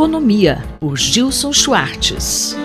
Economia, por Gilson Schwartz.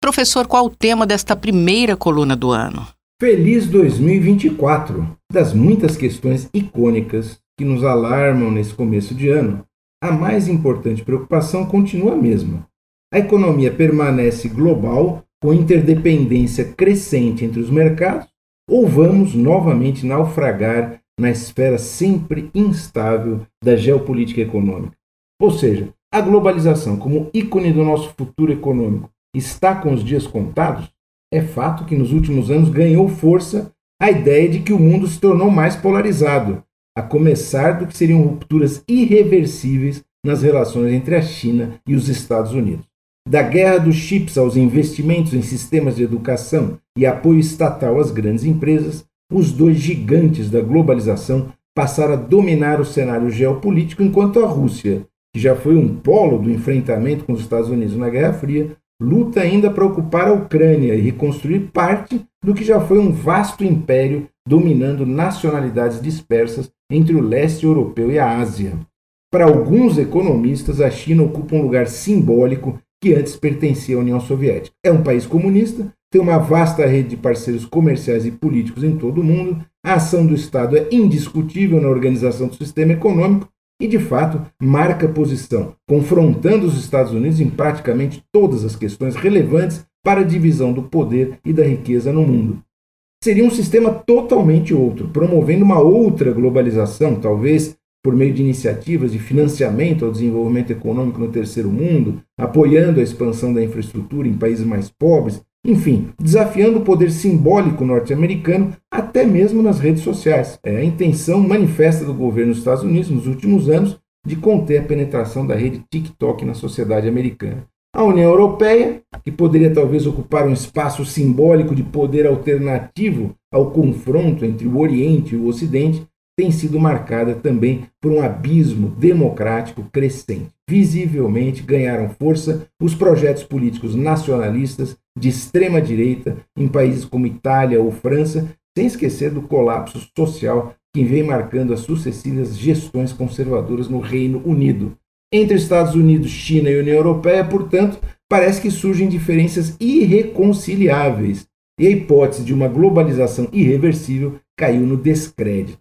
Professor, qual o tema desta primeira coluna do ano? Feliz 2024! Das muitas questões icônicas que nos alarmam nesse começo de ano, a mais importante preocupação continua a mesma. A economia permanece global, com interdependência crescente entre os mercados, ou vamos novamente naufragar na esfera sempre instável da geopolítica econômica. Ou seja, a globalização como ícone do nosso futuro econômico está com os dias contados? É fato que nos últimos anos ganhou força a ideia de que o mundo se tornou mais polarizado, a começar do que seriam rupturas irreversíveis nas relações entre a China e os Estados Unidos. Da guerra dos chips aos investimentos em sistemas de educação e apoio estatal às grandes empresas, os dois gigantes da globalização passaram a dominar o cenário geopolítico, enquanto a Rússia, que já foi um polo do enfrentamento com os Estados Unidos na Guerra Fria, luta ainda para ocupar a Ucrânia e reconstruir parte do que já foi um vasto império dominando nacionalidades dispersas entre o leste europeu e a Ásia. Para alguns economistas, a China ocupa um lugar simbólico que antes pertencia à União Soviética. É um país comunista, tem uma vasta rede de parceiros comerciais e políticos em todo o mundo, a ação do Estado é indiscutível na organização do sistema econômico e, de fato, marca posição, confrontando os Estados Unidos em praticamente todas as questões relevantes para a divisão do poder e da riqueza no mundo. Seria um sistema totalmente outro, promovendo uma outra globalização, talvez por meio de iniciativas de financiamento ao desenvolvimento econômico no terceiro mundo, apoiando a expansão da infraestrutura em países mais pobres, enfim, desafiando o poder simbólico norte-americano até mesmo nas redes sociais. É a intenção manifesta do governo dos Estados Unidos nos últimos anos de conter a penetração da rede TikTok na sociedade americana. A União Europeia, que poderia talvez ocupar um espaço simbólico de poder alternativo ao confronto entre o Oriente e o Ocidente, tem sido marcada também por um abismo democrático crescente. Visivelmente ganharam força os projetos políticos nacionalistas de extrema direita em países como Itália ou França, sem esquecer do colapso social que vem marcando as sucessivas gestões conservadoras no Reino Unido. Entre Estados Unidos, China e União Europeia, portanto, parece que surgem diferenças irreconciliáveis e a hipótese de uma globalização irreversível caiu no descrédito.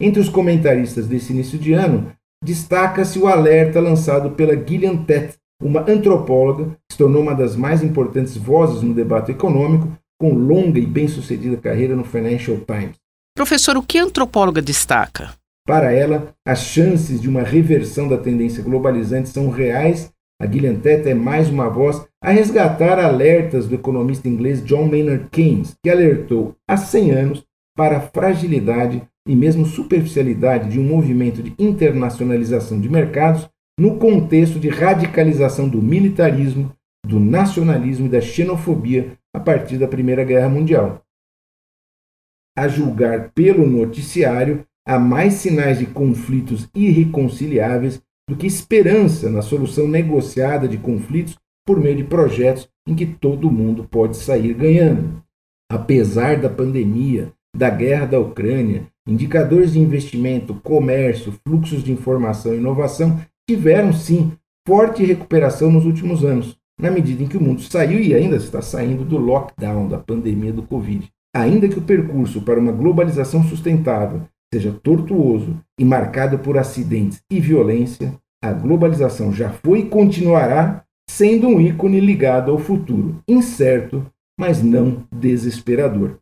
Entre os comentaristas desse início de ano, destaca-se o alerta lançado pela Gillian Tett, uma antropóloga que se tornou uma das mais importantes vozes no debate econômico, com longa e bem-sucedida carreira no Financial Times. Professor, o que a antropóloga destaca? Para ela, as chances de uma reversão da tendência globalizante são reais. A Gillian Tett é mais uma voz a resgatar alertas do economista inglês John Maynard Keynes, que alertou há 100 anos para a fragilidade e mesmo superficialidade de um movimento de internacionalização de mercados no contexto de radicalização do militarismo, do nacionalismo e da xenofobia a partir da Primeira Guerra Mundial. A julgar pelo noticiário, há mais sinais de conflitos irreconciliáveis do que esperança na solução negociada de conflitos por meio de projetos em que todo mundo pode sair ganhando. Apesar da pandemia, da guerra da Ucrânia Indicadores de investimento, comércio, fluxos de informação e inovação tiveram sim forte recuperação nos últimos anos, na medida em que o mundo saiu e ainda está saindo do lockdown, da pandemia do Covid. Ainda que o percurso para uma globalização sustentável seja tortuoso e marcado por acidentes e violência, a globalização já foi e continuará sendo um ícone ligado ao futuro, incerto, mas não desesperador.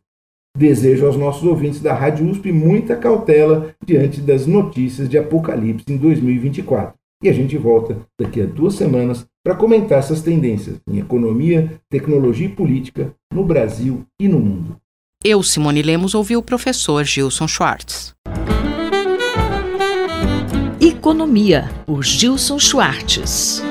Desejo aos nossos ouvintes da Rádio USP muita cautela diante das notícias de apocalipse em 2024. E a gente volta daqui a duas semanas para comentar essas tendências em economia, tecnologia e política no Brasil e no mundo. Eu, Simone Lemos, ouvi o professor Gilson Schwartz. Economia, por Gilson Schwartz.